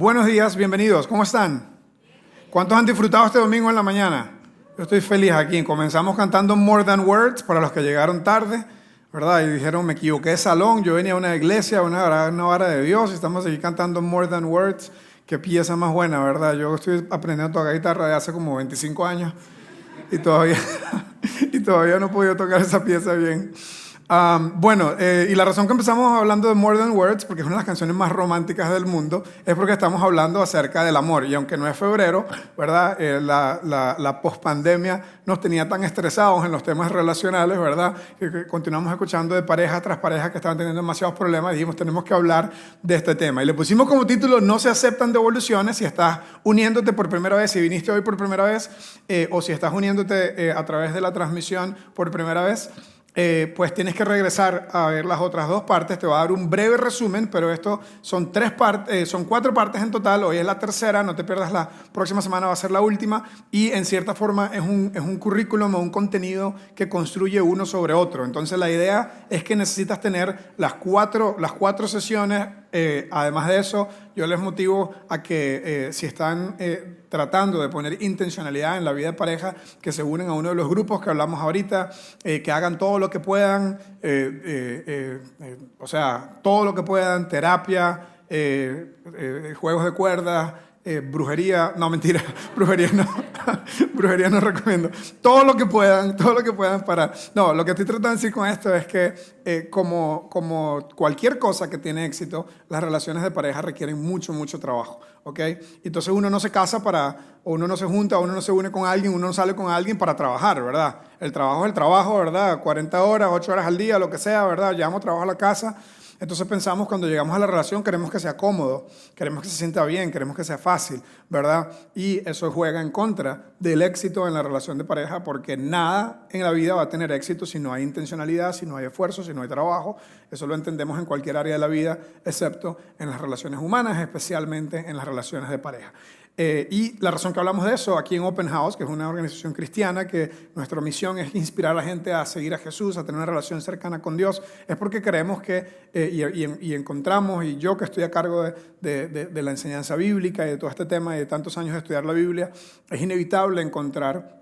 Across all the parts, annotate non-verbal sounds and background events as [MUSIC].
Buenos días, bienvenidos. ¿Cómo están? ¿Cuántos han disfrutado este domingo en la mañana? Yo estoy feliz aquí. Comenzamos cantando More Than Words para los que llegaron tarde, ¿verdad? Y dijeron, me equivoqué de salón. Yo venía a una iglesia, una, una hora de Dios, y estamos aquí cantando More Than Words. Qué pieza más buena, ¿verdad? Yo estoy aprendiendo a tocar guitarra de hace como 25 años y todavía, [LAUGHS] y todavía no he podido tocar esa pieza bien bueno, eh, y la razón que empezamos hablando de More Than Words, porque es una de las canciones más románticas del mundo, es porque estamos hablando acerca del amor. Y aunque no es febrero, ¿verdad? Eh, la, la, la pospandemia nos tenía tan estresados en los temas relacionales, ¿verdad? Que, continuamos escuchando de pareja tras pareja que estaban teniendo demasiados problemas y dijimos, tenemos que hablar de este tema. Y le pusimos como título, No se aceptan devoluciones si estás uniéndote por primera vez, si viniste hoy por primera vez, eh, o si estás uniéndote a través de la transmisión por primera vez. Eh, pues tienes que regresar a ver las otras dos partes. Te voy a dar un breve resumen, pero esto son, tres partes, eh, son cuatro partes en total. Hoy es la tercera, no te pierdas la próxima semana, va a ser la última. Y en cierta forma es un, es un currículum o un contenido que construye uno sobre otro. Entonces la idea es que necesitas tener las cuatro, las cuatro sesiones eh, además de eso, yo les motivo a que eh, si están eh, tratando de poner intencionalidad en la vida de pareja, que se unen a uno de los grupos que hablamos ahorita, que hagan todo lo que puedan, o sea, todo lo que puedan, terapia, juegos de cuerdas, eh, brujería, no mentira, [LAUGHS] brujería no, [LAUGHS] brujería no recomiendo. Todo lo que puedan, todo lo que puedan para... No, lo que estoy tratando de decir con esto es que eh, como, como cualquier cosa que tiene éxito, las relaciones de pareja requieren mucho, mucho trabajo, ¿ok? Entonces uno no se casa para, o uno no se junta, uno no se une con alguien, uno no sale con alguien para trabajar, ¿verdad? El trabajo es el trabajo, ¿verdad? 40 horas, 8 horas al día, lo que sea, ¿verdad? Llevamos trabajo a la casa entonces pensamos cuando llegamos a la relación queremos que sea cómodo, queremos que se sienta bien, queremos que sea fácil, ¿verdad? Y eso juega en contra del éxito en la relación de pareja porque nada en la vida va a tener éxito si no hay intencionalidad, si no hay esfuerzo, si no hay trabajo. Eso lo entendemos en cualquier área de la vida, excepto en las relaciones humanas, especialmente en las relaciones de pareja. Eh, y la razón que hablamos de eso aquí en Open House, que es una organización cristiana, que nuestra misión es inspirar a la gente a seguir a Jesús, a tener una relación cercana con Dios, es porque creemos que, eh, y, encontramos, y yo que estoy a cargo de, de la enseñanza bíblica y de todo este tema y de tantos años de estudiar la Biblia, es inevitable encontrar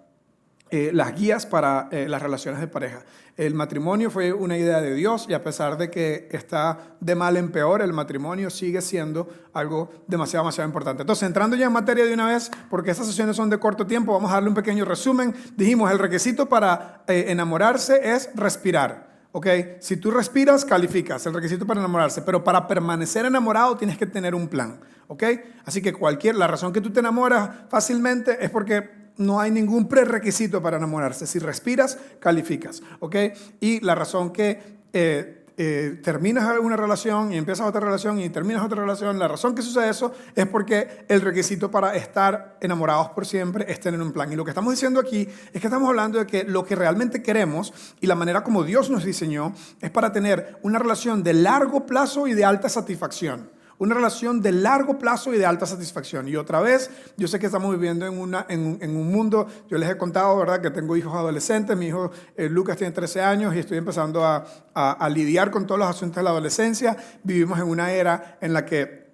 eh, las guías para eh, las relaciones de pareja. El matrimonio fue una idea de Dios y a pesar de que está de mal en peor, el matrimonio sigue siendo algo demasiado, demasiado importante. Entonces, entrando ya en materia de una vez, porque estas sesiones son de corto tiempo, vamos a darle un pequeño resumen. Dijimos, el requisito para eh, enamorarse es respirar. ¿ok? Si tú respiras, calificas, el requisito para enamorarse, pero para permanecer enamorado tienes que tener un plan, ¿ok? Así que cualquier, la razón que tú te enamoras fácilmente es porque no hay ningún prerequisito para enamorarse. Si respiras, calificas. ¿ok? Y la razón que eh, eh, terminas una relación y empiezas otra relación y terminas otra relación, la razón que sucede eso es porque el requisito para estar enamorados por siempre es tener un plan. Y lo que estamos diciendo aquí es que estamos hablando de que lo que realmente queremos y la manera como Dios nos diseñó es para tener una relación de largo plazo y de alta satisfacción una relación de largo plazo y de alta satisfacción. Y otra vez, yo sé que estamos viviendo en, una, en, un mundo, yo les he contado, ¿verdad?, que tengo hijos adolescentes, mi hijo eh, Lucas tiene 13 años y estoy empezando a, a lidiar con todos los asuntos de la adolescencia. Vivimos en una era en la que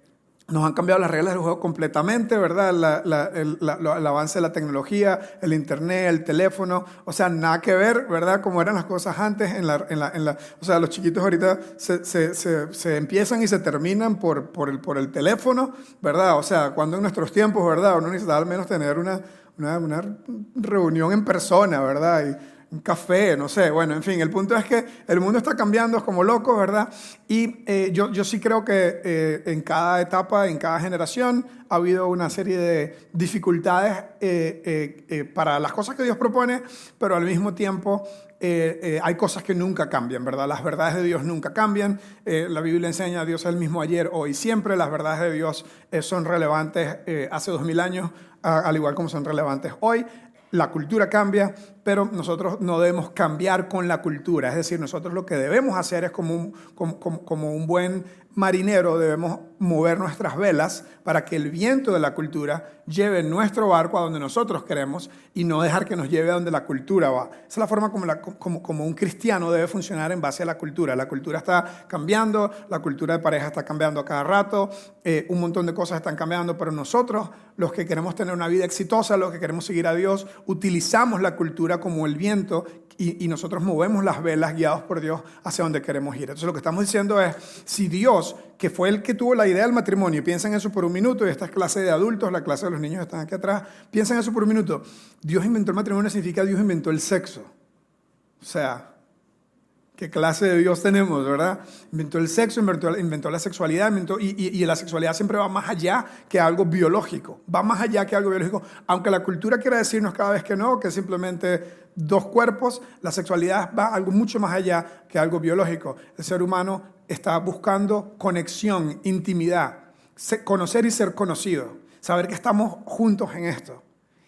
nos han cambiado las reglas del juego completamente, ¿verdad? el, avance de la tecnología, el internet, el teléfono, o sea, nada que ver, ¿verdad? Como eran las cosas antes, en la, en la, o sea, los chiquitos ahorita se, empiezan y se terminan por, el, teléfono, ¿verdad? O sea, cuando en nuestros tiempos, ¿verdad? Uno necesitaba al menos tener una, reunión en persona, ¿verdad? Un café, no sé. Bueno, en fin, el punto es que el mundo está cambiando, como loco, ¿verdad? Y eh, yo, yo sí creo que eh, en cada etapa, en cada generación, ha habido una serie de dificultades eh, para las cosas que Dios propone, pero al mismo tiempo hay cosas que nunca cambian, ¿verdad? Las verdades de Dios nunca cambian. la Biblia enseña a Dios el mismo ayer, hoy, siempre. Las verdades de Dios son relevantes hace dos mil años, al igual como son relevantes hoy. La cultura cambia, pero nosotros no debemos cambiar con la cultura. Es decir, nosotros lo que debemos hacer es como un, como, como un buen marinero debemos mover nuestras velas para que el viento de la cultura lleve nuestro barco a donde nosotros queremos y no dejar que nos lleve a donde la cultura va. Esa es la forma como, como, como, un cristiano debe funcionar en base a la cultura. La cultura está cambiando, la cultura de pareja está cambiando a cada rato, eh, un montón de cosas están cambiando, pero nosotros, los que queremos tener una vida exitosa, los que queremos seguir a Dios, utilizamos la cultura como el viento y, nosotros movemos las velas guiados por Dios hacia donde queremos ir. Entonces lo que estamos diciendo es, si Dios, que fue el que tuvo la idea del matrimonio, piensa en eso por un minuto, y esta es clase de adultos, la clase de los niños están aquí atrás, piensa en eso por un minuto. Dios inventó el matrimonio significa Dios inventó el sexo. O sea, ¿Qué clase de Dios tenemos, verdad? Inventó el sexo, inventó, la sexualidad, inventó, y, y, la sexualidad siempre va más allá que algo biológico, va más allá que algo biológico, aunque la cultura quiera decirnos cada vez que no, que simplemente dos cuerpos, la sexualidad va algo mucho más allá que algo biológico. El ser humano está buscando conexión, intimidad, conocer y ser conocido, saber que estamos juntos en esto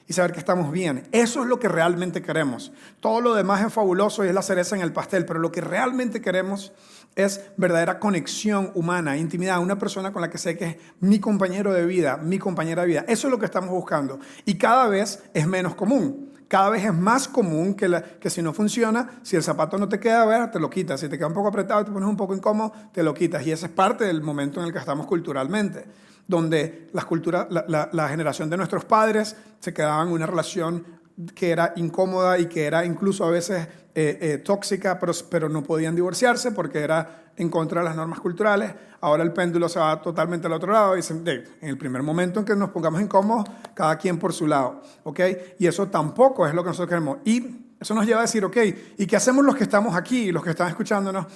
y saber que estamos bien. Eso es lo que realmente queremos. Todo lo demás es fabuloso y es la cereza en el pastel, pero lo que realmente queremos es verdadera conexión humana, intimidad, una persona con la que sé que es mi compañero de vida, mi compañera de vida. Eso es lo que estamos buscando. Y cada vez es menos común. Cada vez es más común que, que si no funciona, si el zapato no te queda, ver, te lo quitas. Si te queda un poco apretado te pones un poco incómodo, te lo quitas. Y ese es parte del momento en el que estamos culturalmente donde la, la, generación de nuestros padres se quedaban en una relación que era incómoda y que era incluso a veces eh, eh, tóxica, pero, pero, no podían divorciarse porque era en contra de las normas culturales. Ahora el péndulo se va totalmente al otro lado y dicen, en el primer momento en que nos pongamos incómodos, cada quien por su lado. ¿ok? Y eso tampoco es lo que nosotros queremos. Y eso nos lleva a decir, ok, ¿y qué hacemos los que estamos aquí, los que están escuchándonos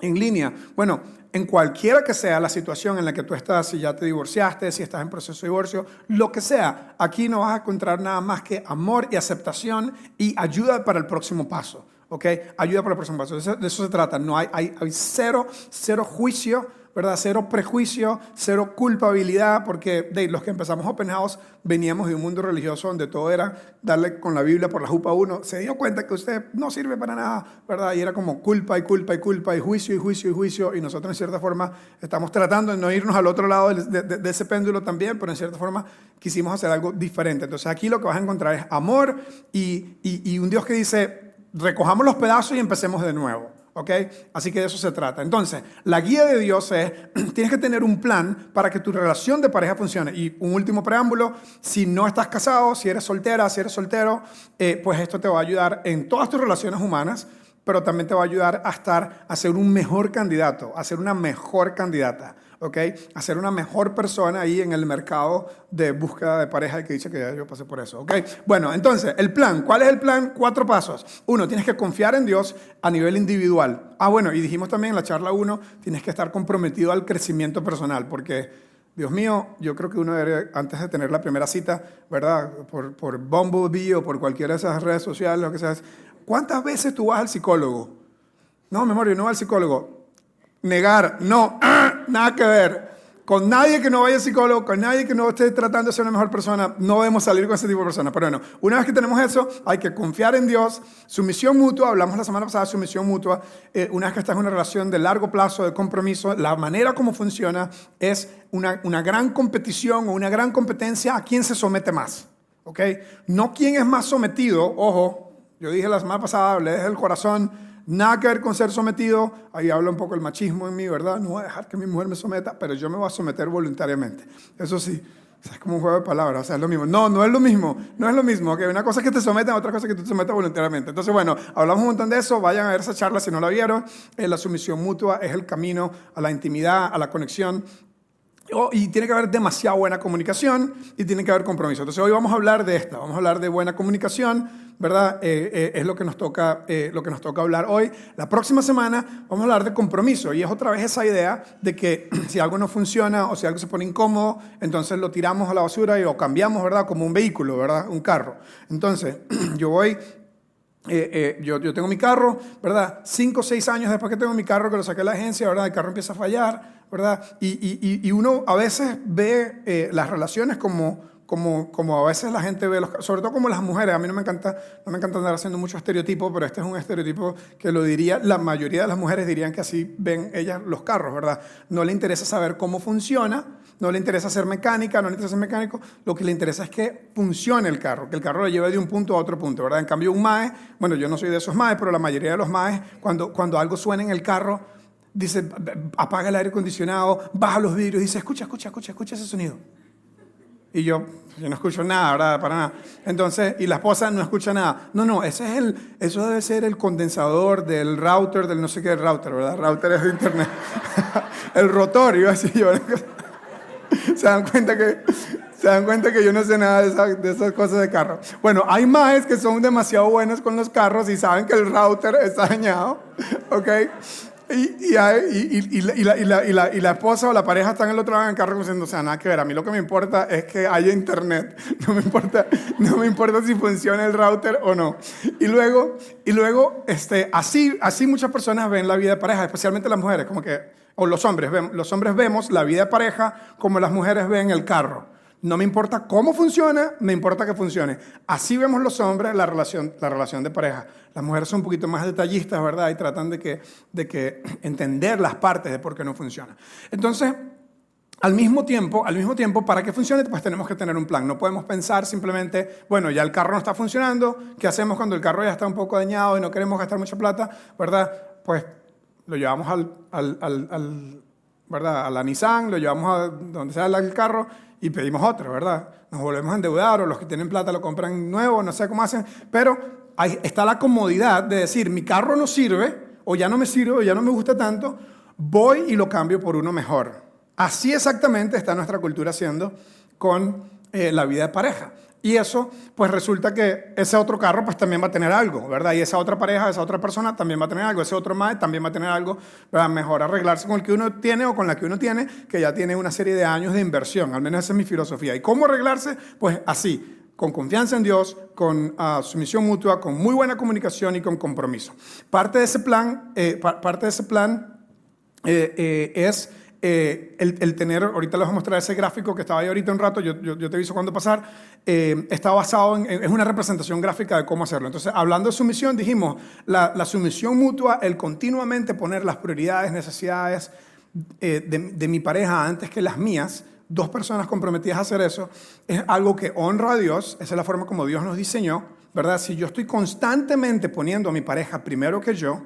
en línea? Bueno, en cualquiera que sea la situación en la que tú estás, si ya te divorciaste, si estás en proceso de divorcio, lo que sea, aquí no vas a encontrar nada más que amor y aceptación y ayuda para el próximo paso. ¿Ok? Ayuda para el próximo paso. De eso, se trata. No hay, hay, hay cero, cero juicio ¿verdad? Cero prejuicio, cero culpabilidad, porque de los que empezamos Open House veníamos de un mundo religioso donde todo era darle con la Biblia por la jupa a uno. Se dio cuenta que usted no sirve para nada, ¿verdad? Y era como culpa y culpa y culpa y juicio y juicio y juicio. Y nosotros en cierta forma estamos tratando de no irnos al otro lado de, ese péndulo también, pero en cierta forma quisimos hacer algo diferente. Entonces aquí lo que vas a encontrar es amor y, y un Dios que dice, recojamos los pedazos y empecemos de nuevo. ¿Ok? Así que de eso se trata. Entonces, la guía de Dios es, [CLEARS THROAT] tienes que tener un plan para que tu relación de pareja funcione. Y un último preámbulo, si no estás casado, si eres soltera, si eres soltero, eh, pues esto te va a ayudar en todas tus relaciones humanas, pero también te va a ayudar a estar, a ser un mejor candidato, a ser una mejor candidata. ¿Ok? A ser una mejor persona ahí en el mercado de búsqueda de pareja, que dice que ya yo pasé por eso, ¿ok? Bueno, entonces, el plan, ¿cuál es el plan? Cuatro pasos. Uno, tienes que confiar en Dios a nivel individual. Ah, bueno, y dijimos también en la charla uno, tienes que estar comprometido al crecimiento personal, porque... Dios mío, yo creo que uno antes de tener la primera cita, ¿verdad? Por, por Bumblebee o por cualquiera de esas redes sociales, lo que sea, ¿cuántas veces tú vas al psicólogo? No, memoria, no va al psicólogo negar, no, nada que ver. Con nadie que no vaya psicólogo, con nadie que no esté tratando de ser una mejor persona, no debemos salir con ese tipo de personas. Pero bueno, una vez que tenemos eso, hay que confiar en Dios, sumisión mutua, hablamos la semana pasada de sumisión mutua, eh, una vez que estás en una relación de largo plazo, de compromiso, la manera como funciona es una, una gran competición o una gran competencia a quién se somete más. ¿ok? No quién es más sometido, ojo, yo dije la semana pasada, hablé desde el corazón, Nada que ver con ser sometido, ahí habla un poco el machismo en mí, ¿verdad? No voy a dejar que mi mujer me someta, pero yo me voy a someter voluntariamente. Eso sí, es como un juego de palabras, o sea, es lo mismo. No, no es lo mismo, no es lo mismo. Que una cosa es que te someten, otra cosa es que tú te sometas voluntariamente. Entonces, bueno, hablamos un montón de eso, vayan a ver esa charla si no la vieron. Eh, la sumisión mutua es el camino a la intimidad, a la conexión. Oh, y tiene que haber demasiada buena comunicación y tiene que haber compromiso. Entonces hoy vamos a hablar de esta, vamos a hablar de buena comunicación, ¿verdad? Eh, eh, es lo que, nos toca, eh, lo que nos toca hablar hoy. La próxima semana vamos a hablar de compromiso y es otra vez esa idea de que [CLEARS THROAT] si algo no funciona o si algo se pone incómodo, entonces lo tiramos a la basura y lo cambiamos, ¿verdad? Como un vehículo, ¿verdad? Un carro. Entonces [CLEARS THROAT] yo voy yo, yo, tengo mi carro, ¿verdad? Cinco o seis años después que tengo mi carro, que lo saqué de la agencia, ¿verdad? El carro empieza a fallar, ¿verdad? Y, y, y uno a veces ve las relaciones como como, como a veces la gente ve los sobre todo como las mujeres, a mí no me encanta, no me encanta andar haciendo mucho estereotipo, pero este es un estereotipo que lo diría, la mayoría de las mujeres dirían que así ven ellas los carros, ¿verdad? No le interesa saber cómo funciona, no le interesa ser mecánica, no le interesa ser mecánico, lo que le interesa es que funcione el carro, que el carro lo lleve de un punto a otro punto, ¿verdad? En cambio un MAE, bueno, yo no soy de esos MAE, pero la mayoría de los MAE, cuando, cuando algo suena en el carro, dice, apaga el aire acondicionado, baja los vidrios, dice, escucha, escucha, escucha, escucha ese sonido. Y yo, yo no escucho nada, ¿verdad? Para nada. Entonces, y la esposa no escucha nada. No, no, ese es el, eso debe ser el condensador del router, del no sé qué router, ¿verdad? Router es de internet. [LAUGHS] el rotor, iba así yo. [LAUGHS] se dan cuenta que se dan cuenta que yo no sé nada de, de, esas cosas de carro. Bueno, hay más que son demasiado buenos con los carros y saben que el router está dañado, [LAUGHS] ¿ok? Y, y, la, esposa o la pareja están en el otro lado del carro diciendo, o sea, nada que ver, a mí lo que me importa es que haya internet, [LAUGHS] no me importa, no me importa si funciona el router o no. Y luego, y luego este, así, así muchas personas ven la vida de pareja, especialmente las mujeres, como que, o los hombres, los hombres vemos la vida de pareja como las mujeres ven el carro. No me importa cómo funciona, me importa que funcione. Así vemos los hombres la relación, la relación de pareja. Las mujeres son un poquito más detallistas, ¿verdad? Y tratan de que, de que [CLEARS THROAT] entender las partes de por qué no funciona. Entonces, al mismo tiempo, al mismo tiempo, para que funcione, pues tenemos que tener un plan. No podemos pensar simplemente, bueno, ya el carro no está funcionando, ¿qué hacemos cuando el carro ya está un poco dañado y no queremos gastar mucha plata? ¿Verdad? Pues lo llevamos al, al, al, ¿verdad? a la Nissan, lo llevamos a donde sea el carro y pedimos otro, ¿verdad? Nos volvemos a endeudar o los que tienen plata lo compran nuevo, no sé cómo hacen, pero ahí está la comodidad de decir, mi carro no sirve, o ya no me sirve, o ya no me gusta tanto, voy y lo cambio por uno mejor. Así exactamente está nuestra cultura haciendo con eh, la vida de pareja. Y eso, pues resulta que ese otro carro, pues también va a tener algo, ¿verdad? Y esa otra pareja, esa otra persona también va a tener algo, ese otro más también va a tener algo, para Mejor arreglarse con el que uno tiene o con la que uno tiene, que ya tiene una serie de años de inversión, al menos esa es mi filosofía. ¿Y cómo arreglarse? Pues así, con confianza en Dios, con uh, sumisión mutua, con muy buena comunicación y con compromiso. Parte de ese plan, eh, parte de ese plan eh, eh, es eh, el, tener, ahorita les voy a mostrar ese gráfico que estaba ahí ahorita un rato, yo, yo, te aviso cuándo pasar, eh, está basado en, es una representación gráfica de cómo hacerlo. Entonces, hablando de sumisión, dijimos, la, la sumisión mutua, el continuamente poner las prioridades, necesidades eh, de, de mi pareja antes que las mías, dos personas comprometidas a hacer eso, es algo que honra a Dios, esa es la forma como Dios nos diseñó, ¿verdad? Si yo estoy constantemente poniendo a mi pareja primero que yo,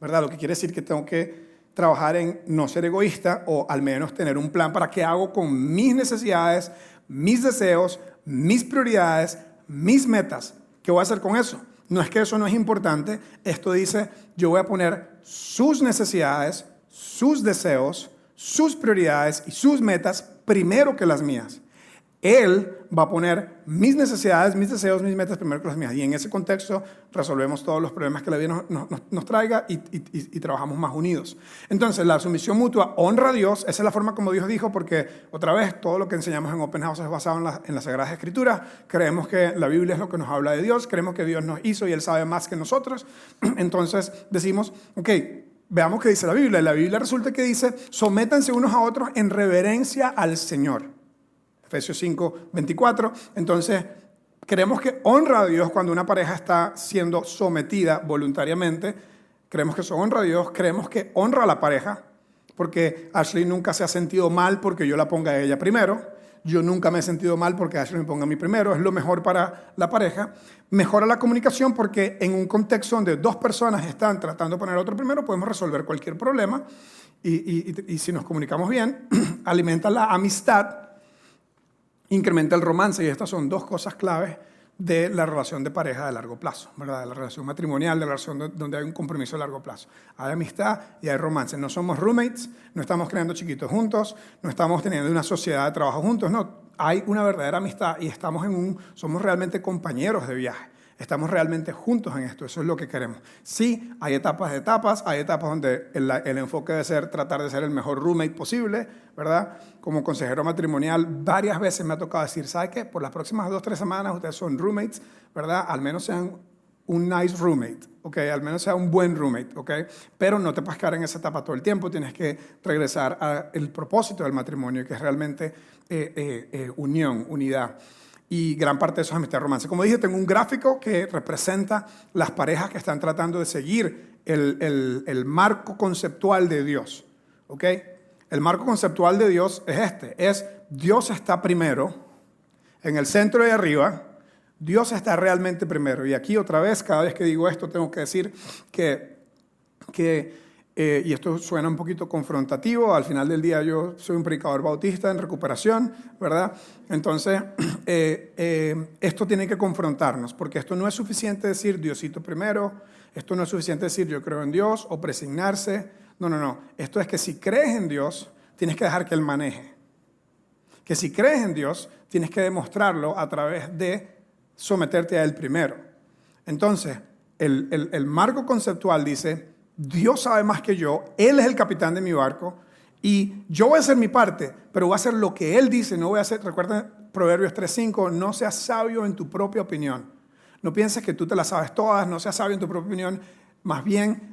¿verdad? Lo que quiere decir que tengo que trabajar en no ser egoísta o al menos tener un plan para qué hago con mis necesidades, mis deseos, mis prioridades, mis metas. ¿Qué voy a hacer con eso? No es que eso no es importante. Esto dice, yo voy a poner sus necesidades, sus deseos, sus prioridades y sus metas primero que las mías. Él va a poner mis necesidades, mis deseos, mis metas primero que las mías. Y en ese contexto resolvemos todos los problemas que la vida nos, traiga y, trabajamos más unidos. Entonces, la sumisión mutua honra a Dios. Esa es la forma como Dios dijo, porque otra vez todo lo que enseñamos en Open House es basado en, en las Sagradas Escrituras. Creemos que la Biblia es lo que nos habla de Dios. Creemos que Dios nos hizo y Él sabe más que nosotros. [CLEARS THROAT] Entonces, decimos, ok, veamos qué dice la Biblia. La Biblia resulta que dice, sométanse unos a otros en reverencia al Señor. Efesios 5, 24. Entonces, creemos que honra a Dios cuando una pareja está siendo sometida voluntariamente. Creemos que eso honra a Dios. Creemos que honra a la pareja, porque Ashley nunca se ha sentido mal porque yo la ponga a ella primero. Yo nunca me he sentido mal porque Ashley me ponga a mí primero. Es lo mejor para la pareja. Mejora la comunicación porque en un contexto donde dos personas están tratando de poner a otro primero, podemos resolver cualquier problema. Y, y, y si nos comunicamos bien, [CLEARS THROAT] alimenta la amistad incrementa el romance y estas son dos cosas claves de la relación de pareja de largo plazo, ¿verdad? De la relación matrimonial, de la relación donde hay un compromiso a largo plazo. Hay amistad y hay romance. No somos roommates, no estamos creando chiquitos juntos, no estamos teniendo una sociedad de trabajo juntos, no. Hay una verdadera amistad y estamos en un, somos realmente compañeros de viaje. Estamos realmente juntos en esto, eso es lo que queremos. Sí, hay etapas de etapas, hay etapas donde el, el, enfoque debe ser tratar de ser el mejor roommate posible, ¿verdad? Como consejero matrimonial, varias veces me ha tocado decir, ¿sabe qué? Por las próximas dos, tres semanas ustedes son roommates, ¿verdad? Al menos sean un nice roommate, ¿ok? Al menos sea un buen roommate, ¿ok? Pero no te puedes quedar en esa etapa todo el tiempo, tienes que regresar al propósito del matrimonio, que es realmente eh, eh, eh, unión, unidad. Y gran parte de eso es amistad romance. Como dije, tengo un gráfico que representa las parejas que están tratando de seguir el, el, marco conceptual de Dios, ¿ok? El marco conceptual de Dios es este, es Dios está primero, en el centro de arriba, Dios está realmente primero. Y aquí otra vez, cada vez que digo esto, tengo que decir que, que eh, y esto suena un poquito confrontativo, al final del día yo soy un predicador bautista en recuperación, ¿verdad? Entonces, [CLEARS THROAT] eh, eh, esto tiene que confrontarnos, porque esto no es suficiente decir Diosito primero, esto no es suficiente decir yo creo en Dios o presignarse, no, no, no, esto es que si crees en Dios, tienes que dejar que Él maneje. Que si crees en Dios, tienes que demostrarlo a través de someterte a Él primero. Entonces, el, marco conceptual dice, Dios sabe más que yo, Él es el capitán de mi barco y yo voy a hacer mi parte, pero voy a hacer lo que Él dice, no voy a hacer, recuerda Proverbios 3.5, no seas sabio en tu propia opinión. No pienses que tú te las sabes todas, no seas sabio en tu propia opinión, más bien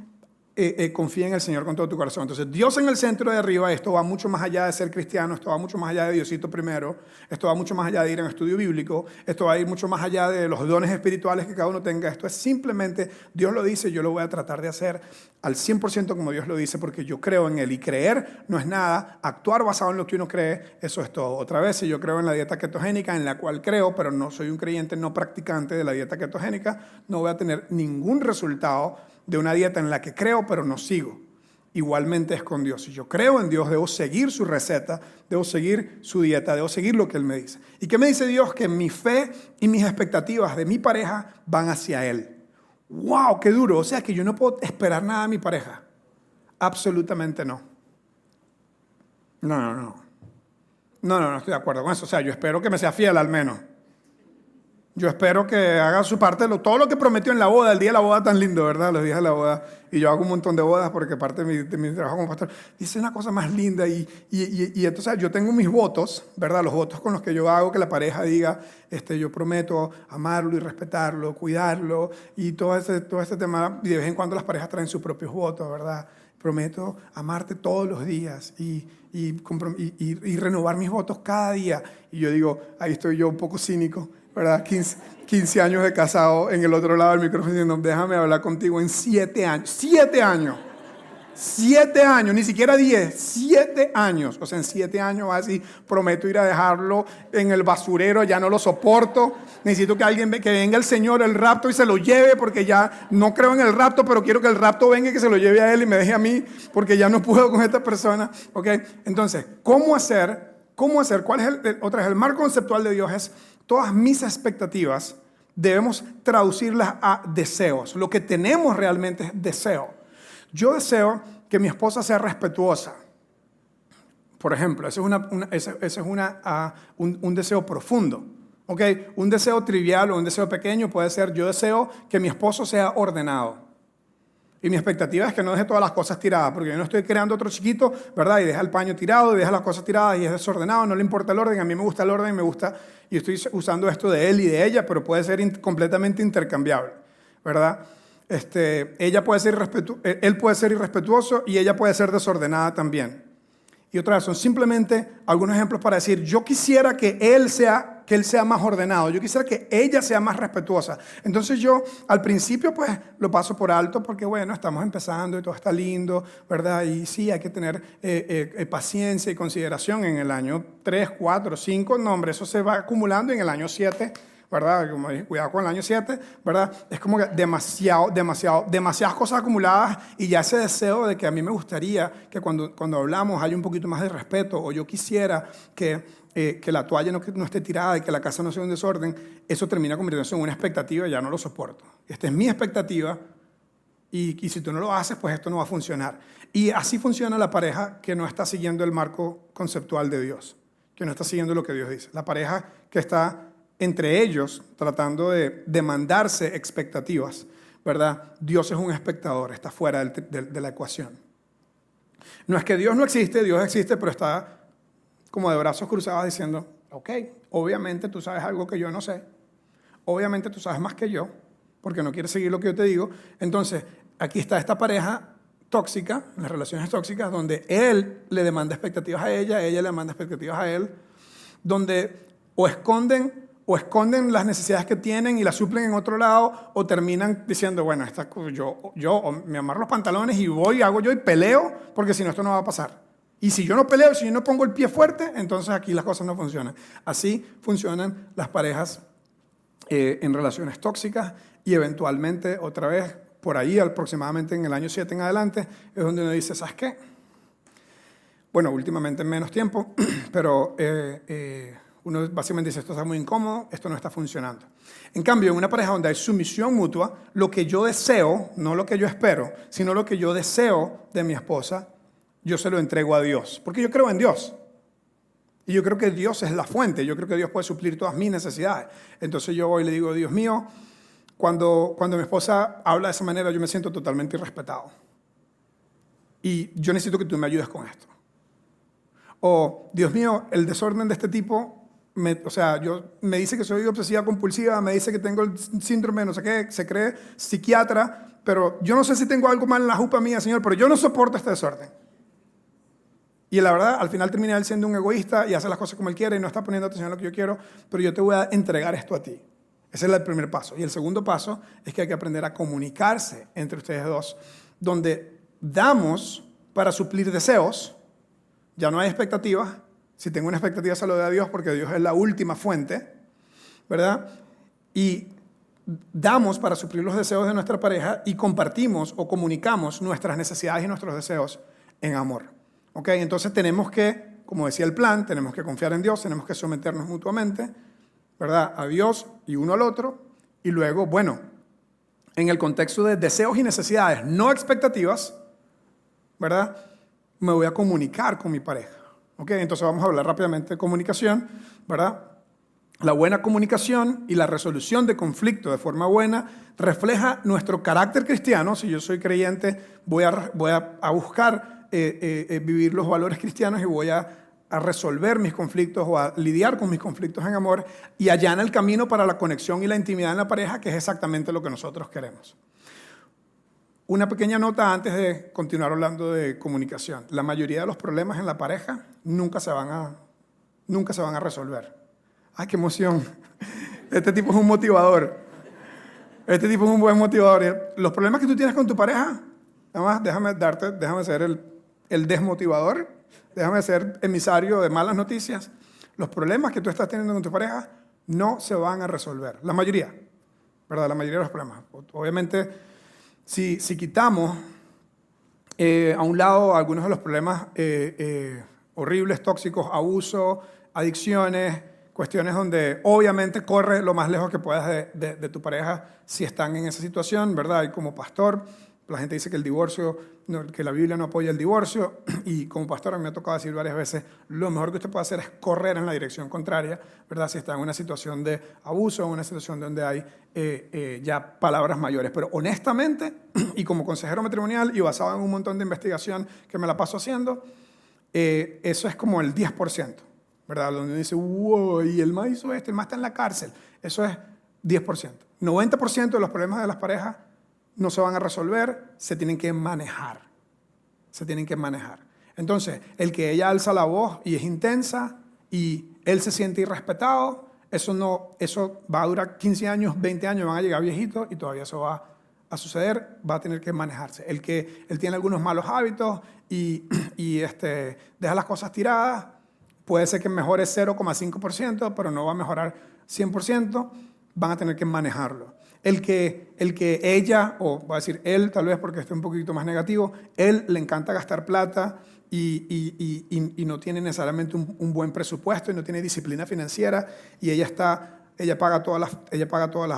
eh, eh, confía en el Señor con todo tu corazón. Entonces, Dios en el centro de arriba, esto va mucho más allá de ser cristiano, esto va mucho más allá de Diosito primero, esto va mucho más allá de ir a un estudio bíblico, esto va a ir mucho más allá de los dones espirituales que cada uno tenga. Esto es simplemente, Dios lo dice, yo lo voy a tratar de hacer al 100% como Dios lo dice, porque yo creo en Él. Y creer no es nada, actuar basado en lo que uno cree, eso es todo. Otra vez, si yo creo en la dieta ketogénica, en la cual creo, pero no soy un creyente no practicante de la dieta ketogénica, no voy a tener ningún resultado de una dieta en la que creo pero no sigo. Igualmente es con Dios. Si yo creo en Dios, debo seguir su receta, debo seguir su dieta, debo seguir lo que Él me dice. ¿Y qué me dice Dios? Que mi fe y mis expectativas de mi pareja van hacia Él. ¡Wow! ¡Qué duro! O sea que yo no puedo esperar nada de mi pareja. Absolutamente no. No, no, no. No, no, no estoy de acuerdo con eso. O sea, yo espero que me sea fiel al menos. Yo espero que haga su parte de todo lo que prometió en la boda, el día de la boda tan lindo, ¿verdad? Los días de la boda. Y yo hago un montón de bodas porque parte de mi, trabajo como pastor dice una cosa más linda. Y, y, entonces yo tengo mis votos, ¿verdad? Los votos con los que yo hago que la pareja diga, este, yo prometo amarlo y respetarlo, cuidarlo y todo ese, todo este tema. Y de vez en cuando las parejas traen sus propios votos, ¿verdad? Prometo amarte todos los días y, y renovar mis votos cada día. Y yo digo, ahí estoy yo un poco cínico 15, 15 años de casado en el otro lado del micrófono diciendo, déjame hablar contigo en 7 años. 7 años. 7 años, ni siquiera 10, 7 años. O sea, en 7 años así prometo ir a dejarlo en el basurero, ya no lo soporto. Necesito que alguien que venga el Señor, el rapto y se lo lleve, porque ya no creo en el rapto, pero quiero que el rapto venga y que se lo lleve a él y me deje a mí, porque ya no [LAUGHS] puedo con esta persona. ¿Ok? Entonces, ¿cómo hacer? ¿Cómo hacer? ¿Cuál es el, otra vez, el marco conceptual de Dios? Es todas mis expectativas debemos traducirlas a deseos. Lo que tenemos realmente es deseo. Yo deseo que mi esposa sea respetuosa. Por ejemplo, ese es, una, es una, ah, un, deseo profundo. ¿okay? Un deseo trivial o un deseo pequeño puede ser, yo deseo que mi esposo sea ordenado. Y mi expectativa es que no deje todas las cosas tiradas, porque yo no estoy creando otro chiquito, ¿verdad? Y deja el paño tirado, y deja las cosas tiradas y es desordenado, no le importa el orden, a mí me gusta el orden, me gusta, y estoy usando esto de él y de ella, pero puede ser completamente intercambiable, ¿verdad? Este, ella puede ser eh, él puede ser irrespetuoso y ella puede ser desordenada también. Y otra vez, son simplemente algunos ejemplos para decir, yo quisiera que él sea que él sea más ordenado, yo quisiera que ella sea más respetuosa. Entonces yo al principio pues lo paso por alto porque bueno, estamos empezando y todo está lindo, ¿verdad? Y sí, hay que tener eh, eh, paciencia y consideración en el año 3, 4, 5, no hombre, eso se va acumulando en el año 7 ¿verdad? Cuidado con el año 7, ¿verdad? Es como que demasiado, demasiado, demasiadas cosas acumuladas y ya ese deseo de que a mí me gustaría que cuando, cuando hablamos haya un poquito más de respeto o yo quisiera que, eh, que la toalla no, esté tirada y que la casa no sea un desorden, eso termina convirtiéndose en una expectativa y ya no lo soporto. Esta es mi expectativa y si tú no lo haces, pues esto no va a funcionar. Y así funciona la pareja que no está siguiendo el marco conceptual de Dios, que no está siguiendo lo que Dios dice. La pareja que está entre ellos tratando de demandarse expectativas, ¿verdad? Dios es un espectador, está fuera de la ecuación. No es que Dios no existe, Dios existe, pero está como de brazos cruzados diciendo, ok, obviamente tú sabes algo que yo no sé, obviamente tú sabes más que yo, porque no quieres seguir lo que yo te digo. Entonces, aquí está esta pareja tóxica, las relaciones tóxicas, donde él le demanda expectativas a ella, ella le demanda expectativas a él, donde o esconden o esconden las necesidades que tienen y las suplen en otro lado, o terminan diciendo, bueno, esta, yo, yo me amarro los pantalones y voy, hago yo y peleo, porque si no, esto no va a pasar. Y si yo no peleo, si yo no pongo el pie fuerte, entonces aquí las cosas no funcionan. Así funcionan las parejas eh, en relaciones tóxicas y eventualmente, otra vez, por ahí aproximadamente en el año 7 en adelante, es donde uno dice, ¿sabes qué? Bueno, últimamente en menos tiempo, [CLEARS THROAT] pero... Eh, eh, uno básicamente dice, esto está muy incómodo, esto no está funcionando. En cambio, en una pareja donde hay sumisión mutua, lo que yo deseo, no lo que yo espero, sino lo que yo deseo de mi esposa, yo se lo entrego a Dios, porque yo creo en Dios. Y yo creo que Dios es la fuente, yo creo que Dios puede suplir todas mis necesidades. Entonces yo voy y le digo, Dios mío, cuando, cuando mi esposa habla de esa manera, yo me siento totalmente irrespetado. Y yo necesito que tú me ayudes con esto. O, Dios mío, el desorden de este tipo o sea, yo, me dice que soy obsesiva compulsiva, me dice que tengo el síndrome, no sé qué, se cree psiquiatra, pero yo no sé si tengo algo mal en la jupa mía, Señor, pero yo no soporto este desorden. Y la verdad, al final termina él siendo un egoísta y hace las cosas como él quiere y no está poniendo atención a lo que yo quiero, pero yo te voy a entregar esto a ti. Ese es el primer paso. Y el segundo paso es que hay que aprender a comunicarse entre ustedes dos, donde damos para suplir deseos, ya no hay expectativas, si tengo una expectativa, se lo doy a Dios porque Dios es la última fuente, ¿verdad? Y damos para suplir los deseos de nuestra pareja y compartimos o comunicamos nuestras necesidades y nuestros deseos en amor. ¿Ok? Entonces tenemos que, como decía el plan, tenemos que confiar en Dios, tenemos que someternos mutuamente, ¿verdad? A Dios y uno al otro. Y luego, bueno, en el contexto de deseos y necesidades, no expectativas, ¿verdad? Me voy a comunicar con mi pareja. ¿Ok? Entonces vamos a hablar rápidamente de comunicación, ¿verdad? La buena comunicación y la resolución de conflicto de forma buena refleja nuestro carácter cristiano. Si yo soy creyente, voy a, voy a, buscar eh, eh, eh, vivir los valores cristianos y voy a, resolver mis conflictos o a lidiar con mis conflictos en amor y allana el camino para la conexión y la intimidad en la pareja, que es exactamente lo que nosotros queremos. Una pequeña nota antes de continuar hablando de comunicación. La mayoría de los problemas en la pareja nunca se van a, nunca se van a resolver. ¡Ay, qué emoción! [LAUGHS] Este tipo es un motivador. Este tipo es un buen motivador. Los problemas que tú tienes con tu pareja, además, déjame darte, déjame ser el, el desmotivador, déjame ser emisario de malas noticias. Los problemas que tú estás teniendo con tu pareja no se van a resolver. La mayoría, ¿verdad? La mayoría de los problemas. Obviamente si, quitamos eh, a un lado algunos de los problemas eh, eh, horribles, tóxicos, abuso, adicciones, cuestiones donde obviamente corre lo más lejos que puedas de, de, tu pareja si están en esa situación, ¿verdad? Y como pastor, la gente dice que el divorcio, que la Biblia no apoya el divorcio, [CLEARS THROAT] y como pastor me ha tocado decir varias veces, lo mejor que usted puede hacer es correr en la dirección contraria, ¿verdad? Si está en una situación de abuso, en una situación donde hay eh, eh, ya palabras mayores. Pero honestamente, [CLEARS THROAT] y como consejero matrimonial y basado en un montón de investigación que me la paso haciendo, eh, eso es como el 10%, ¿verdad? Donde dice, wow, y el más hizo esto, el más está en la cárcel. Eso es 10%. 90% de los problemas de las parejas no se van a resolver, se tienen que manejar. Se tienen que manejar. Entonces, el que ella alza la voz y es intensa y él se siente irrespetado, eso, no, eso va a durar 15 años, 20 años, van a llegar viejitos y todavía eso va a suceder, va a tener que manejarse. El que él tiene algunos malos hábitos y, [CLEARS THROAT] y este, deja las cosas tiradas, puede ser que mejore 0,5%, pero no va a mejorar 100%, van a tener que manejarlo el que, el que ella, o voy a decir él tal vez porque esté un poquito más negativo, él le encanta gastar plata y, y, y, no tiene necesariamente un, buen presupuesto y no tiene disciplina financiera y ella está... Ella paga todas las, ella paga todos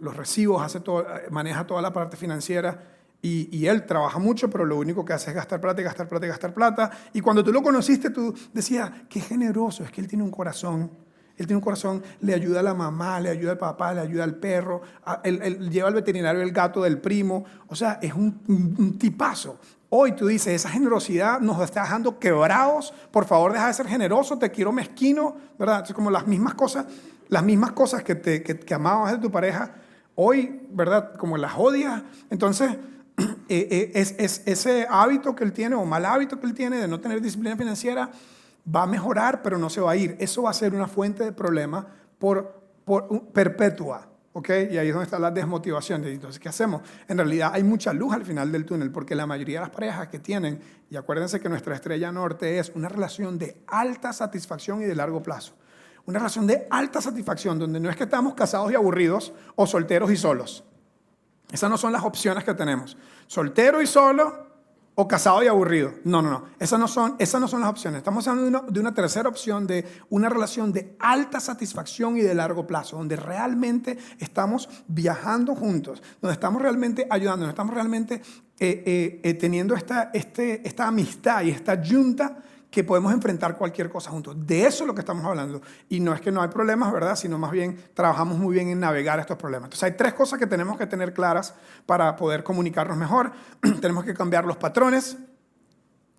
los recibos, hace todo, maneja toda la parte financiera y, y, él trabaja mucho, pero lo único que hace es gastar plata gastar plata gastar plata. Y cuando tú lo conociste, tú decías, qué generoso, es que él tiene un corazón él tiene un corazón, le ayuda a la mamá, le ayuda al papá, le ayuda al perro, él, lleva al veterinario el gato del primo. O sea, es un, tipazo. Hoy tú dices, esa generosidad nos está dejando quebrados, por favor deja de ser generoso, te quiero mezquino, ¿verdad? Es como las mismas cosas, las mismas cosas que, te, que, amabas de tu pareja, hoy, ¿verdad? Como las odia. Entonces, [CLEARS THROAT] eh, eh, es, ese hábito que él tiene o mal hábito que él tiene de no tener disciplina financiera va a mejorar, pero no se va a ir. Eso va a ser una fuente de problema por, por perpetua. ¿ok? Y ahí es donde está la desmotivación. Entonces, ¿qué hacemos? En realidad hay mucha luz al final del túnel, porque la mayoría de las parejas que tienen, y acuérdense que nuestra estrella norte es una relación de alta satisfacción y de largo plazo. Una relación de alta satisfacción, donde no es que estamos casados y aburridos o solteros y solos. Esas no son las opciones que tenemos. Soltero y solo o casado y aburrido. No, no, no. Esas no son, esas no son las opciones. Estamos hablando de una, tercera opción, de una relación de alta satisfacción y de largo plazo, donde realmente estamos viajando juntos, donde estamos realmente ayudando, donde estamos realmente eh, eh, eh, teniendo esta, este, esta amistad y esta junta que podemos enfrentar cualquier cosa juntos. De eso es lo que estamos hablando. Y no es que no hay problemas, ¿verdad? Sino más bien trabajamos muy bien en navegar estos problemas. Entonces hay tres cosas que tenemos que tener claras para poder comunicarnos mejor. [CLEARS THROAT] tenemos que cambiar los patrones,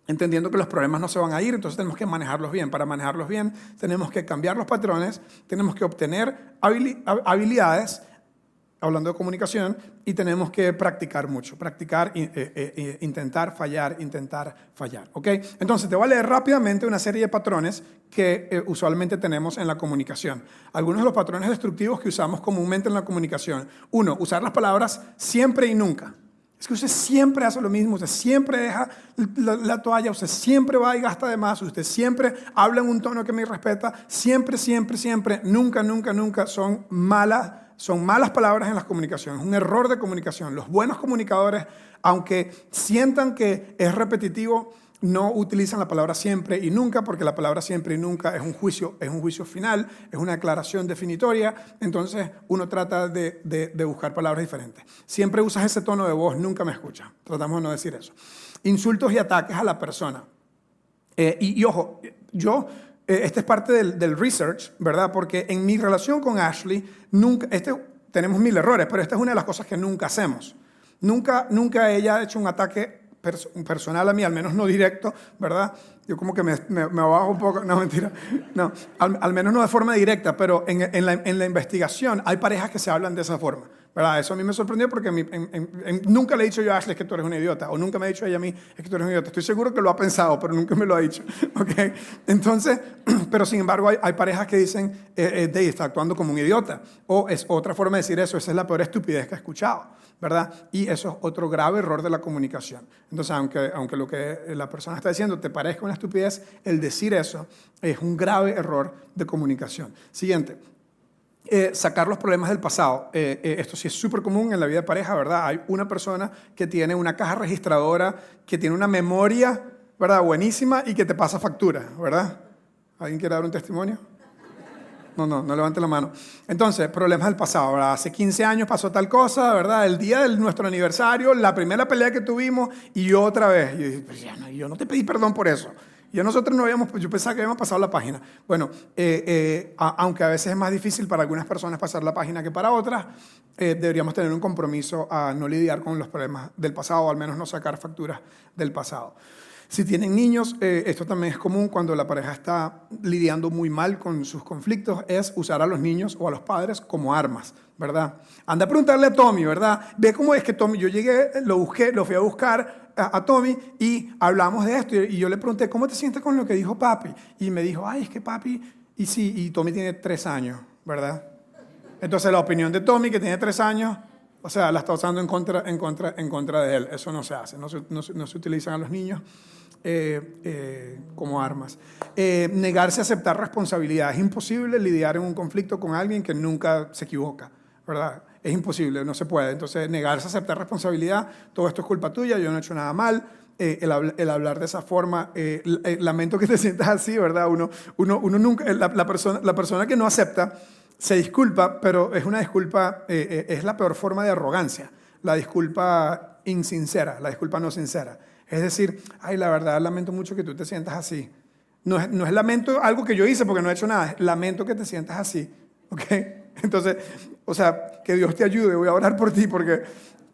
entendiendo que los problemas no se van a ir, entonces tenemos que manejarlos bien. Para manejarlos bien tenemos que cambiar los patrones, tenemos que obtener habilidades hablando de comunicación, y tenemos que practicar mucho, practicar, eh, eh, eh, intentar fallar, intentar fallar. ¿ok? Entonces, te voy a leer rápidamente una serie de patrones que usualmente tenemos en la comunicación. Algunos de los patrones destructivos que usamos comúnmente en la comunicación. Uno, usar las palabras siempre y nunca. Es que usted siempre hace lo mismo, usted siempre deja la, la, toalla, usted siempre va y gasta de más, usted siempre habla en un tono que me respeta, siempre, siempre, siempre, nunca, nunca, nunca son malas son malas palabras en las comunicaciones, un error de comunicación. Los buenos comunicadores, aunque sientan que es repetitivo, no utilizan la palabra siempre y nunca, porque la palabra siempre y nunca es un juicio, es un juicio final, es una declaración definitoria, entonces uno trata de, buscar palabras diferentes. Siempre usas ese tono de voz, nunca me escuchas. Tratamos de no decir eso. Insultos y ataques a la persona. Eh, y, ojo, yo este es parte del, research, ¿verdad? Porque en mi relación con Ashley, nunca, este, tenemos mil errores, pero esta es una de las cosas que nunca hacemos. Nunca, nunca ella ha hecho un ataque personal a mí, al menos no directo, ¿verdad? Yo como que me, me, bajo un poco, [LAUGHS] no mentira, no, al, menos no de forma directa, pero en, en, la, en la investigación hay parejas que se hablan de esa forma. ¿Verdad? Eso a mí me sorprendió porque nunca le he dicho yo a Ashley que tú eres un idiota, o nunca me ha dicho ella a mí que tú eres un idiota. Estoy seguro que lo ha pensado, pero nunca me lo ha dicho. [LAUGHS] ¿okay? Entonces, [CLEARS THROAT] pero sin embargo, hay, hay parejas que dicen, eh, eh, está actuando como un idiota. O es otra forma de decir eso, esa es la peor estupidez que he escuchado, ¿verdad? Y eso es otro grave error de la comunicación. Entonces, aunque, aunque lo que la persona está diciendo te parezca una estupidez, el decir eso es un grave error de comunicación. Siguiente. Eh, sacar los problemas del pasado. Eh, eh, esto sí es súper común en la vida de pareja, ¿verdad? Hay una persona que tiene una caja registradora, que tiene una memoria, ¿verdad? Buenísima y que te pasa factura, ¿verdad? ¿Alguien quiere dar un testimonio? No, no, no levante la mano. Entonces, problemas del pasado, ¿verdad? Hace 15 años pasó tal cosa, ¿verdad? El día de nuestro aniversario, la primera pelea que tuvimos y otra vez. Yo pues yo no te pedí perdón por eso. Y nosotros no habíamos, yo pensaba que habíamos pasado la página. Bueno, eh, eh, aunque a veces es más difícil para algunas personas pasar la página que para otras, eh, deberíamos tener un compromiso a no lidiar con los problemas del pasado, o al menos no sacar facturas del pasado. Si tienen niños, esto también es común cuando la pareja está lidiando muy mal con sus conflictos, es usar a los niños o a los padres como armas, ¿verdad? Anda a preguntarle a Tommy, ¿verdad? Ve cómo es que Tommy, yo llegué, lo busqué, lo fui a buscar, a, Tommy y hablamos de esto. Y yo le pregunté, ¿cómo te sientes con lo que dijo papi? Y me dijo, ay, es que papi, y sí, y Tommy tiene tres años, ¿verdad? Entonces la opinión de Tommy, que tiene tres años, o sea, la está usando en contra, en contra, en contra de él. Eso no se hace, no no, se utilizan a los niños eh, eh, como armas. Eh, negarse a aceptar responsabilidad. Es imposible lidiar en un conflicto con alguien que nunca se equivoca, ¿verdad? es imposible, no se puede. Entonces, negarse a aceptar responsabilidad, todo esto es culpa tuya, yo no he hecho nada mal. El, hablar de esa forma, lamento que te [LAUGHS] sientas así, ¿verdad? Uno, uno, uno nunca, la, persona, la persona que no acepta se disculpa, pero es una disculpa, es la peor forma de arrogancia, la disculpa insincera, la disculpa no sincera. Es decir, ay, la verdad, lamento mucho que tú te sientas así. No es, no es lamento algo que yo hice porque no he hecho nada, es lamento que te sientas así, [LAUGHS] ¿ok? Entonces, o sea, que Dios te ayude, voy a orar por ti porque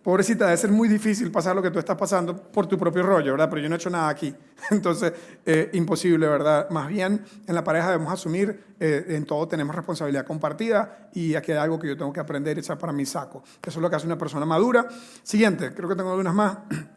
pobrecita, debe ser muy difícil pasar lo que tú estás pasando por tu propio rollo, ¿verdad? Pero yo no he hecho nada aquí. [LAUGHS] Entonces, eh, imposible, ¿verdad? Más bien, en la pareja debemos asumir, eh, en todo tenemos responsabilidad compartida y aquí hay algo que yo tengo que aprender y echar para mi saco. Eso es lo que hace una persona madura. Siguiente, creo que tengo algunas más. [CLEARS THROAT]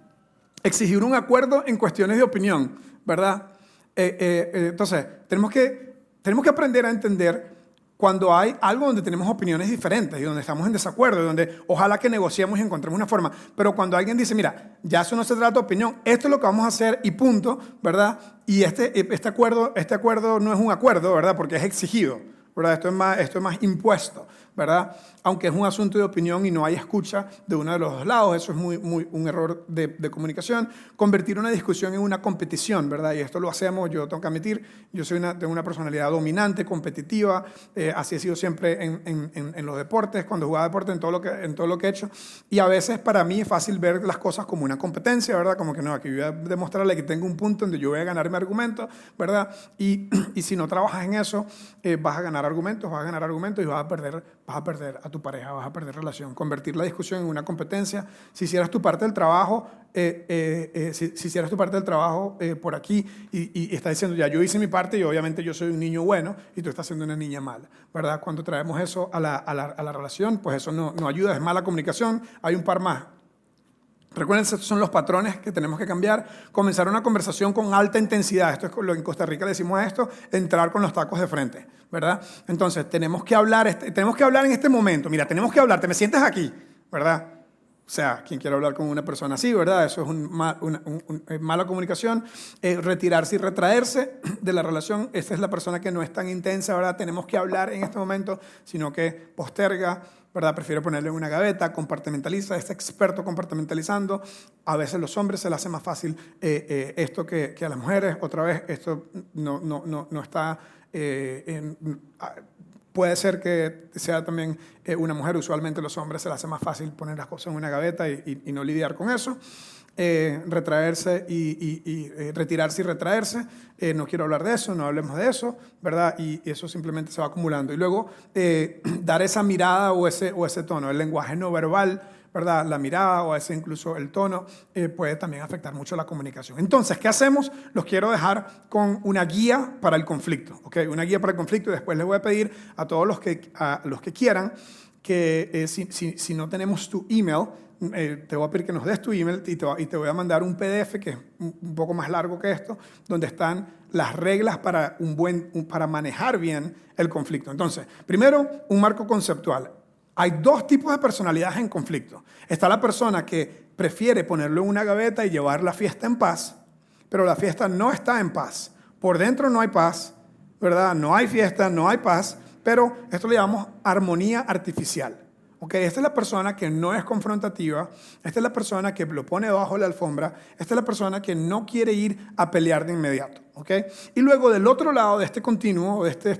Exigir un acuerdo en cuestiones de opinión, ¿verdad? entonces, tenemos que, tenemos que aprender a entender cuando hay algo donde tenemos opiniones diferentes y donde estamos en desacuerdo, y donde ojalá que negociemos y encontremos una forma. Pero cuando alguien dice, mira, ya eso no se trata de opinión, esto es lo que vamos a hacer y punto, ¿verdad? Y este, este, acuerdo, este acuerdo no es un acuerdo, ¿verdad? Porque es exigido, ¿verdad? Esto es más, esto es más impuesto. ¿verdad? Aunque es un asunto de opinión y no hay escucha de uno de los dos lados, eso es muy, muy un error de, comunicación. Convertir una discusión en una competición, ¿verdad? Y esto lo hacemos, yo tengo que admitir, yo soy una, tengo una personalidad dominante, competitiva, eh, así he sido siempre en, en, en, los deportes, cuando jugaba deporte, en todo, lo que, en todo lo que he hecho. Y a veces para mí es fácil ver las cosas como una competencia, ¿verdad? Como que no, aquí voy a demostrarle que tengo un punto donde yo voy a ganar mi argumento, ¿verdad? Y, [CLEARS THROAT] y si no trabajas en eso, eh, vas a ganar argumentos, vas a ganar argumentos y vas a perder vas a perder a tu pareja, vas a perder relación. Convertir la discusión en una competencia. Si hicieras tu parte del trabajo, eh, eh, eh, si, hicieras tu parte del trabajo por aquí y, y, estás diciendo, ya yo hice mi parte y obviamente yo soy un niño bueno y tú estás siendo una niña mala, ¿verdad? Cuando traemos eso a la, a la, a la relación, pues eso no, no ayuda, es mala comunicación. Hay un par más. Recuerden, estos son los patrones que tenemos que cambiar. Comenzar una conversación con alta intensidad. Esto es lo en Costa Rica decimos a esto, entrar con los tacos de frente, ¿verdad? Entonces, tenemos que hablar, este, tenemos que hablar en este momento. Mira, tenemos que hablar, te me sientes aquí, ¿verdad? O sea, quien quiere hablar con una persona así, ¿verdad? Eso es una, mala comunicación. Eh, retirarse y retraerse [CLEARS THROAT] de la relación. Esta es la persona que no es tan intensa, ¿verdad? Tenemos que hablar en este momento, sino que posterga, ¿verdad? Prefiere ponerle en una gaveta, compartimentaliza, es experto compartimentalizando. A veces los hombres se les hace más fácil eh, eh, esto que, a las mujeres. Otra vez, esto no, no, no, no está... Eh, puede ser que sea también una mujer, usualmente los hombres se les hace más fácil poner las cosas en una gaveta y no lidiar con eso. Eh, retraerse y, eh, retirarse y retraerse. Eh, no quiero hablar de eso, no hablemos de eso, ¿verdad? Y, eso simplemente se va acumulando. Y luego [CLEARS THROAT] dar esa mirada o ese, o ese tono, el lenguaje no verbal, ¿verdad? La mirada o ese incluso el tono puede también afectar mucho la comunicación. Entonces, ¿qué hacemos? Los quiero dejar con una guía para el conflicto, ¿ok? Una guía para el conflicto y después les voy a pedir a todos los que, a los que quieran que si, si, si no tenemos tu email, eh, te voy a pedir que nos des tu email y te, voy a mandar un PDF que es un poco más largo que esto, donde están las reglas para, un buen, para manejar bien el conflicto. Entonces, primero, un marco conceptual. Hay dos tipos de personalidades en conflicto. Está la persona que prefiere ponerlo en una gaveta y llevar la fiesta en paz, pero la fiesta no está en paz. Por dentro no hay paz, ¿verdad? No hay fiesta, no hay paz, pero esto le llamamos armonía artificial. Okay, esta es la persona que no es confrontativa, esta es la persona que lo pone debajo de la alfombra, esta es la persona que no quiere ir a pelear de inmediato. Okay? Y luego del otro lado de este continuo, de esta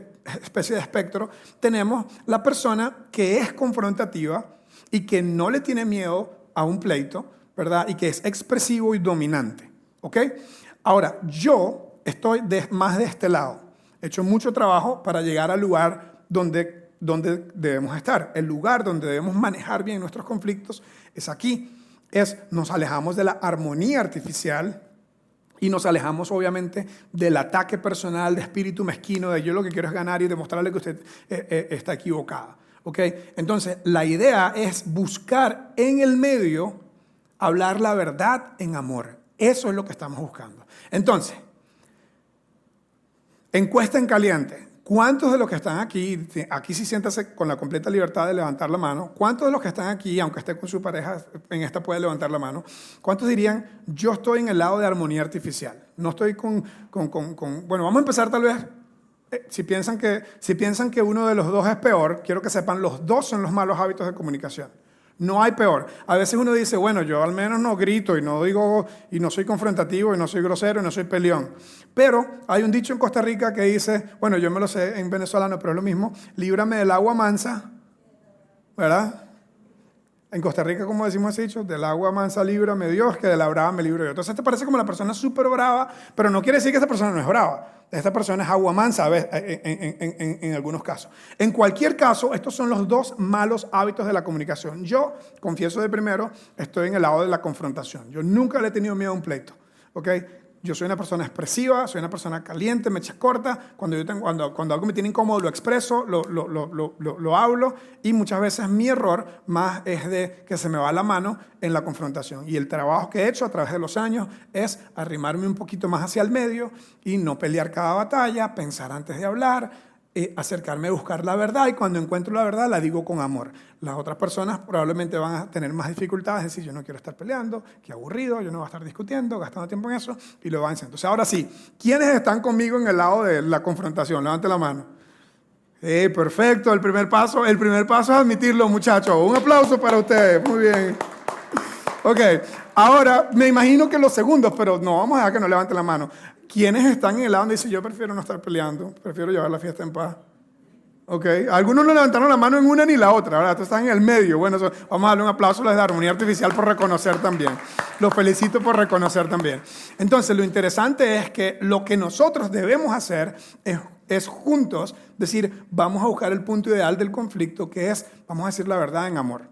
especie de espectro, tenemos la persona que es confrontativa y que no le tiene miedo a un pleito, ¿verdad? Y que es expresivo y dominante. Okay? Ahora, yo estoy más de este lado. He hecho mucho trabajo para llegar al lugar donde donde debemos estar. El lugar donde debemos manejar bien nuestros conflictos es aquí. Es nos alejamos de la armonía artificial y nos alejamos obviamente del ataque personal, de espíritu mezquino, de yo lo que quiero es ganar y demostrarle que usted eh, eh, está equivocada. ¿Okay? Entonces, la idea es buscar en el medio hablar la verdad en amor. Eso es lo que estamos buscando. Entonces, encuesta en caliente. ¿Cuántos de los que están aquí, aquí sí siéntase con la completa libertad de levantar la mano, cuántos de los que están aquí, aunque esté con su pareja, en esta puede levantar la mano, cuántos dirían, yo estoy en el lado de armonía artificial? No estoy con, con, con, bueno, vamos a empezar tal vez, eh, si, piensan que, si piensan que uno de los dos es peor, quiero que sepan, los dos son los malos hábitos de comunicación. No hay peor. A veces uno dice, bueno, yo al menos no grito y no digo, y no soy confrontativo y no soy grosero y no soy peleón. Pero hay un dicho en Costa Rica que dice, bueno, yo me lo sé en venezolano, pero es lo mismo, líbrame del agua mansa, ¿verdad? En Costa Rica, como decimos ese dicho, del agua mansa líbrame Dios, que de la brava me libro yo. Entonces te parece como la persona súper brava, pero no quiere decir que esa persona no es brava. Esta persona es agua mansa en, en, algunos casos. En cualquier caso, estos son los dos malos hábitos de la comunicación. Yo, confieso de primero, estoy en el lado de la confrontación. Yo nunca le he tenido miedo a un pleito. ¿okay? Yo soy una persona expresiva, soy una persona caliente, me echa corta. Cuando, yo tengo, cuando, cuando algo me tiene incómodo, lo expreso, lo, lo, lo, lo, hablo. Y muchas veces mi error más es de que se me va la mano en la confrontación. Y el trabajo que he hecho a través de los años es arrimarme un poquito más hacia el medio y no pelear cada batalla, pensar antes de hablar, eh, acercarme a buscar la verdad y cuando encuentro la verdad la digo con amor. Las otras personas probablemente van a tener más dificultades, decir, yo no quiero estar peleando, qué aburrido, yo no voy a estar discutiendo, gastando tiempo en eso, y lo van haciendo. Entonces, ahora sí, ¿quiénes están conmigo en el lado de la confrontación? Levante la mano. Eh, perfecto, el primer paso, el primer paso es admitirlo, muchachos. Un aplauso para ustedes, muy bien. Ok, ahora me imagino que los segundos, pero no, vamos a dejar que no levanten la mano. ¿Quiénes están en el lado donde dicen, yo prefiero no estar peleando, prefiero llevar la fiesta en paz? ¿Ok? Algunos no levantaron la mano en una ni la otra, ¿verdad? Están en el medio. Bueno, vamos a darle un aplauso a los Armonía Artificial por reconocer también. Los felicito por reconocer también. Entonces, lo interesante es que lo que nosotros debemos hacer es, juntos decir, vamos a buscar el punto ideal del conflicto, que es, vamos a decir la verdad en amor.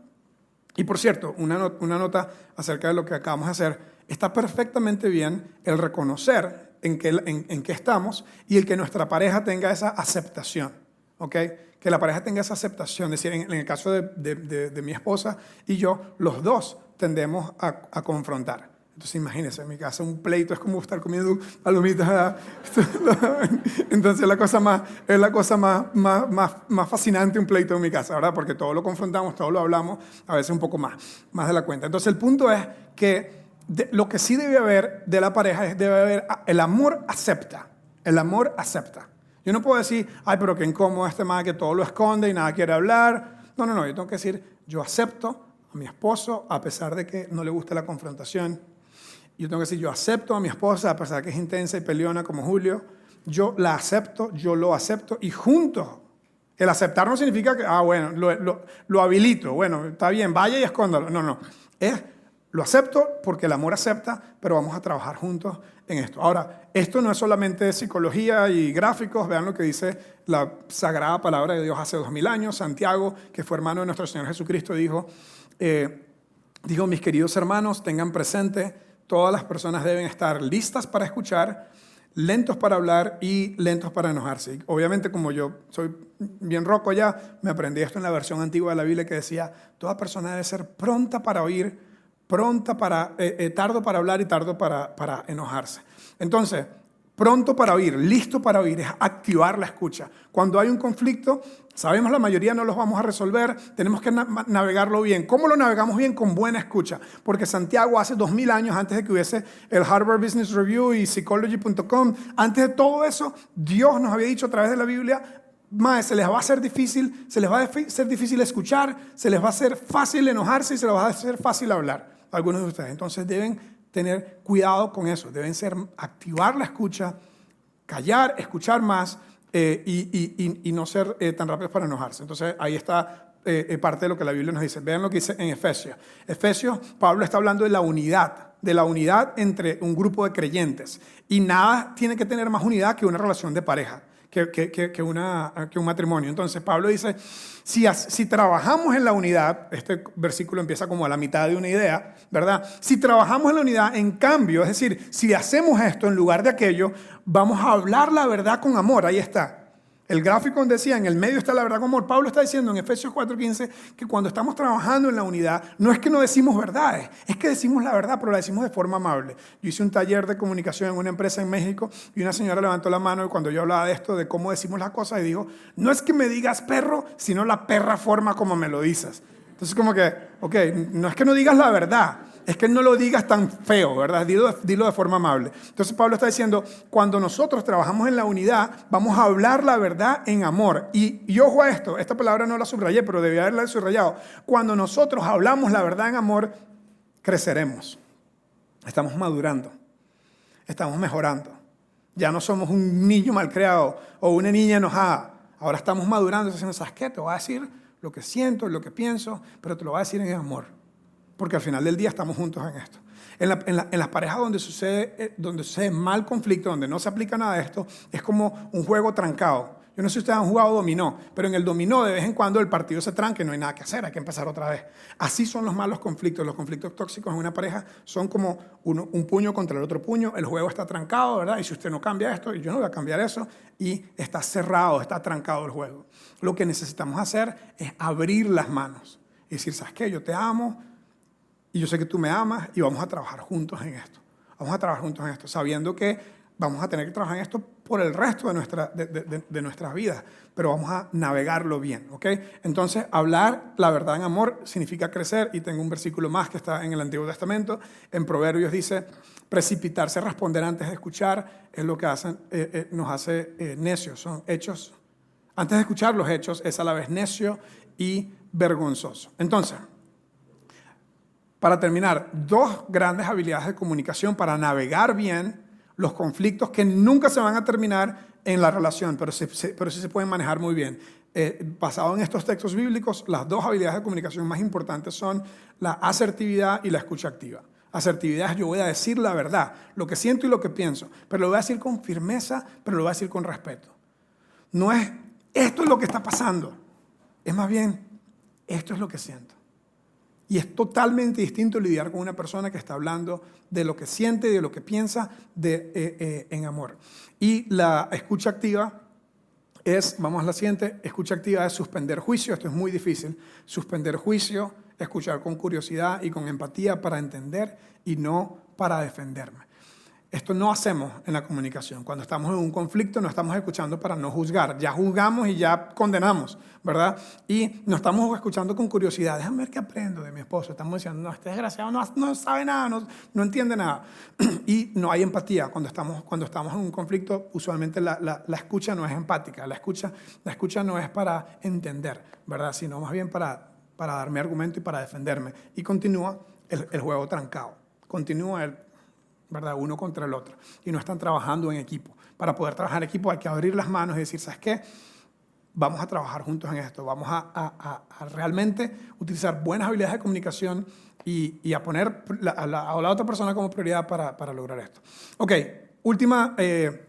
Y por cierto, una, una nota acerca de lo que acabamos de hacer, está perfectamente bien el reconocer en qué, en, estamos y el que nuestra pareja tenga esa aceptación. ¿ok? Que la pareja tenga esa aceptación. Es decir, en, el caso de, de, mi esposa y yo, los dos tendemos a, a, confrontar. Entonces imagínense, en mi casa un pleito es como estar comiendo palomitas. [LAUGHS] Entonces la cosa más, es la cosa más, más, más, más, fascinante un pleito en mi casa, ¿verdad? Porque todo lo confrontamos, todo lo hablamos, a veces un poco más, más de la cuenta. Entonces el punto es que lo que sí debe haber de la pareja es debe haber ah, el amor acepta. El amor acepta. Yo no puedo decir, ay, pero qué incómodo este más que todo lo esconde y nada quiere hablar. No, no, no. Yo tengo que decir, yo acepto a mi esposo a pesar de que no le guste la confrontación. Yo tengo que decir, yo acepto a mi esposa a pesar de que es intensa y peleona como Julio. Yo la acepto, yo lo acepto y juntos. El aceptar no significa que, ah, bueno, lo, lo, lo habilito. Bueno, está bien, vaya y escóndalo. No, no. Es lo acepto porque el amor acepta, pero vamos a trabajar juntos en esto. Ahora, esto no es solamente psicología y gráficos, vean lo que dice la sagrada palabra de Dios hace dos mil años. Santiago, que fue hermano de nuestro Señor Jesucristo, dijo, eh, mis queridos hermanos, tengan presente, todas las personas deben estar listas para escuchar, lentos para hablar y lentos para enojarse. obviamente, como yo soy bien roco ya, me aprendí esto en la versión antigua de la Biblia que decía, toda persona debe ser pronta para oír, pronta para, eh, eh, tardo para hablar y tardo para, enojarse. Entonces, pronto para oír, listo para oír, es activar la escucha. Cuando hay un conflicto, sabemos la mayoría no los vamos a resolver, tenemos que navegarlo bien. ¿Cómo lo navegamos bien? Con buena escucha. Porque Santiago hace dos mil años, antes de que hubiese el Harvard Business Review y Psychology.com, antes de todo eso, Dios nos había dicho a través de la Biblia, más se les va a hacer difícil, se les va a ser difícil escuchar, se les va a hacer fácil enojarse y se les va a hacer fácil hablar algunos de ustedes. Entonces deben tener cuidado con eso, deben ser activar la escucha, callar, escuchar más eh, y, no ser eh, tan rápidos para enojarse. Entonces ahí está eh, parte de lo que la Biblia nos dice. Vean lo que dice en Efesios. Efesios, Pablo está hablando de la unidad, de la unidad entre un grupo de creyentes. Y nada tiene que tener más unidad que una relación de pareja que, un matrimonio. Entonces Pablo dice, si, si trabajamos en la unidad, este versículo empieza como a la mitad de una idea, ¿verdad? Si trabajamos en la unidad, en cambio, es decir, si hacemos esto en lugar de aquello, vamos a hablar la verdad con amor, ahí está. El gráfico decía, en el medio está la verdad como amor. Pablo está diciendo en Efesios 4:15 que cuando estamos trabajando en la unidad, no es que no decimos verdades, es que decimos la verdad, pero la decimos de forma amable. Yo hice un taller de comunicación en una empresa en México y una señora levantó la mano y cuando yo hablaba de esto, de cómo decimos las cosas, y dijo, no es que me digas perro, sino la perra forma como me lo dices. Entonces como que, ok, no es que no digas la verdad, es que no lo digas tan feo, ¿verdad? Dilo, de forma amable. Entonces Pablo está diciendo, cuando nosotros trabajamos en la unidad, vamos a hablar la verdad en amor. Y, y ojo a esto, esta palabra no la subrayé, pero debía haberla subrayado. Cuando nosotros hablamos la verdad en amor, creceremos. Estamos madurando. Estamos mejorando. Ya no somos un niño malcriado o una niña enojada. Ahora estamos madurando. Entonces, ¿sabes qué? Te voy a decir lo que siento, lo que pienso, pero te lo voy a decir en amor porque al final del día estamos juntos en esto. En, las parejas donde sucede, eh, donde sucede mal conflicto, donde no se aplica nada de esto, es como un juego trancado. Yo no sé si ustedes han jugado dominó, pero en el dominó de vez en cuando el partido se tranca y no hay nada que hacer, hay que empezar otra vez. Así son los malos conflictos. Los conflictos tóxicos en una pareja son como un puño contra el otro puño, el juego está trancado, ¿verdad? Y si usted no cambia esto, yo no voy a cambiar eso, y está cerrado, está trancado el juego. Lo que necesitamos hacer es abrir las manos y decir, ¿sabes qué? Yo te amo y yo sé que tú me amas y vamos a trabajar juntos en esto. Vamos a trabajar juntos en esto, sabiendo que vamos a tener que trabajar en esto por el resto de, nuestra, de, nuestras vidas, pero vamos a navegarlo bien, ¿ok? Entonces, hablar la verdad en amor significa crecer, y tengo un versículo más que está en el Antiguo Testamento, en Proverbios dice, precipitarse a responder antes de escuchar es lo que hacen, eh, eh, nos hace eh, necios, son hechos. Antes de escuchar los hechos es a la vez necio y vergonzoso. Entonces, para terminar, dos grandes habilidades de comunicación para navegar bien los conflictos que nunca se van a terminar en la relación, pero, sí se pueden manejar muy bien. Eh, basado en estos textos bíblicos, las dos habilidades de comunicación más importantes son la asertividad y la escucha activa. Asertividad es yo voy a decir la verdad, lo que siento y lo que pienso, pero lo voy a decir con firmeza, pero lo voy a decir con respeto. No es esto es lo que está pasando, es más bien esto es lo que siento. Y es totalmente distinto lidiar con una persona que está hablando de lo que siente, de lo que piensa de, eh, eh, en amor. Y la escucha activa es, vamos a la siguiente, escucha activa es suspender juicio, esto es muy difícil, suspender juicio, escuchar con curiosidad y con empatía para entender y no para defenderme. Esto no hacemos en la comunicación. Cuando estamos en un conflicto no estamos escuchando para no juzgar. Ya juzgamos y ya condenamos, ¿verdad? Y no estamos escuchando con curiosidad. Déjame ver qué aprendo de mi esposo. Estamos diciendo, no, este desgraciado no, no sabe nada, no, no, entiende nada. [CLEARS THROAT] Y no hay empatía. Cuando estamos, cuando estamos en un conflicto, usualmente la, la, la, escucha no es empática. La escucha, la escucha no es para entender, ¿verdad? Sino más bien para, para darme argumento y para defenderme. Y continúa el, el juego trancado. Continúa el ¿verdad? Uno contra el otro. Y no están trabajando en equipo. Para poder trabajar en equipo hay que abrir las manos y decir, ¿sabes qué? Vamos a trabajar juntos en esto. Vamos a, realmente utilizar buenas habilidades de comunicación y, a poner a, la, otra persona como prioridad para, lograr esto. Ok, última, eh,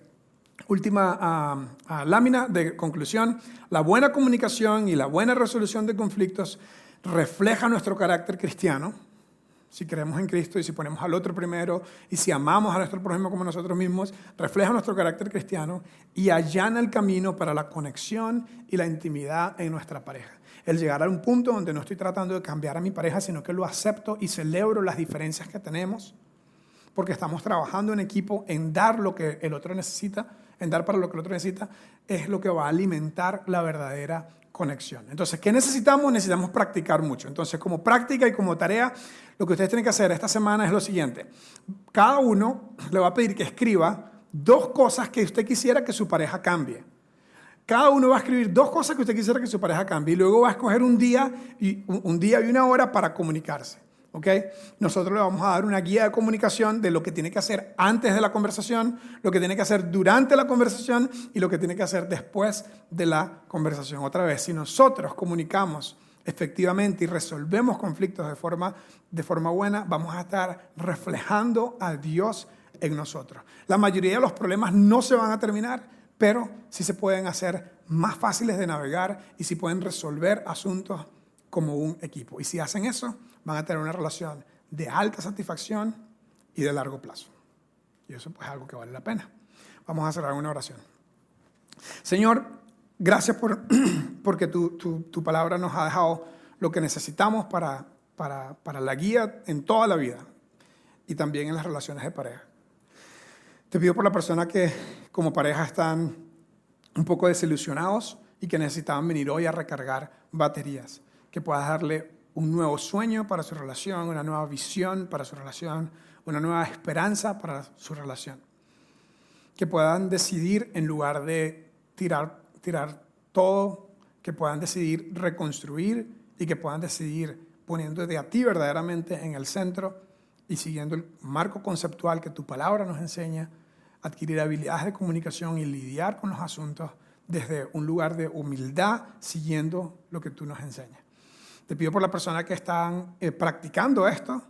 última lámina de conclusión. La buena comunicación y la buena resolución de conflictos refleja nuestro carácter cristiano si creemos en Cristo y si ponemos al otro primero y si amamos a nuestro prójimo como nosotros mismos, refleja nuestro carácter cristiano y allana el camino para la conexión y la intimidad en nuestra pareja. El llegar a un punto donde no estoy tratando de cambiar a mi pareja, sino que lo acepto y celebro las diferencias que tenemos, porque estamos trabajando en equipo en dar lo que el otro necesita, en dar para lo que el otro necesita, es lo que va a alimentar la verdadera conexión. Entonces, ¿qué necesitamos? Necesitamos practicar mucho. Entonces, como práctica y como tarea, lo que ustedes tienen que hacer esta semana es lo siguiente. Cada uno le va a pedir que escriba dos cosas que usted quisiera que su pareja cambie. Cada uno va a escribir dos cosas que usted quisiera que su pareja cambie y luego va a escoger un día y, un día y una hora para comunicarse. Nosotros le vamos a dar una guía de comunicación de lo que tiene que hacer antes de la conversación, lo que tiene que hacer durante la conversación y lo que tiene que hacer después de la conversación. Otra vez, si nosotros comunicamos efectivamente y resolvemos conflictos de forma, de forma buena, vamos a estar reflejando a Dios en nosotros. La mayoría de los problemas no se van a terminar, pero sí se pueden hacer más fáciles de navegar y sí pueden resolver asuntos como un equipo. Y si hacen eso, van a tener una relación de alta satisfacción y de largo plazo. Y eso pues es algo que vale la pena. Vamos a cerrar una oración. Señor, gracias por, [CLEARS THROAT] porque tu, tu, palabra nos ha dejado lo que necesitamos para, para, para la guía en toda la vida y también en las relaciones de pareja. Te pido por la persona que como pareja están un poco desilusionados y que necesitaban venir hoy a recargar baterías, que puedas darle un nuevo sueño para su relación, una nueva visión para su relación, una nueva esperanza para su relación. Que puedan decidir en lugar de tirar, tirar todo, que puedan decidir reconstruir y que puedan decidir poniéndote a ti verdaderamente en el centro y siguiendo el marco conceptual que tu palabra nos enseña, adquirir habilidades de comunicación y lidiar con los asuntos desde un lugar de humildad, siguiendo lo que tú nos enseñas. Te pido por la persona que están eh, practicando esto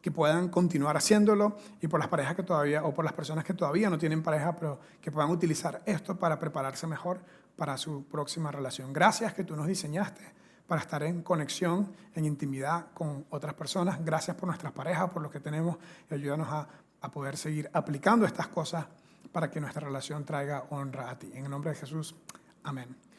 que puedan continuar haciéndolo y por las parejas que todavía, o por las personas que todavía no tienen pareja, pero que puedan utilizar esto para prepararse mejor para su próxima relación. Gracias que tú nos diseñaste para estar en conexión, en intimidad con otras personas. Gracias por nuestras parejas, por lo que tenemos y ayúdanos a, a poder seguir aplicando estas cosas para que nuestra relación traiga honra a ti. En el nombre de Jesús, amén.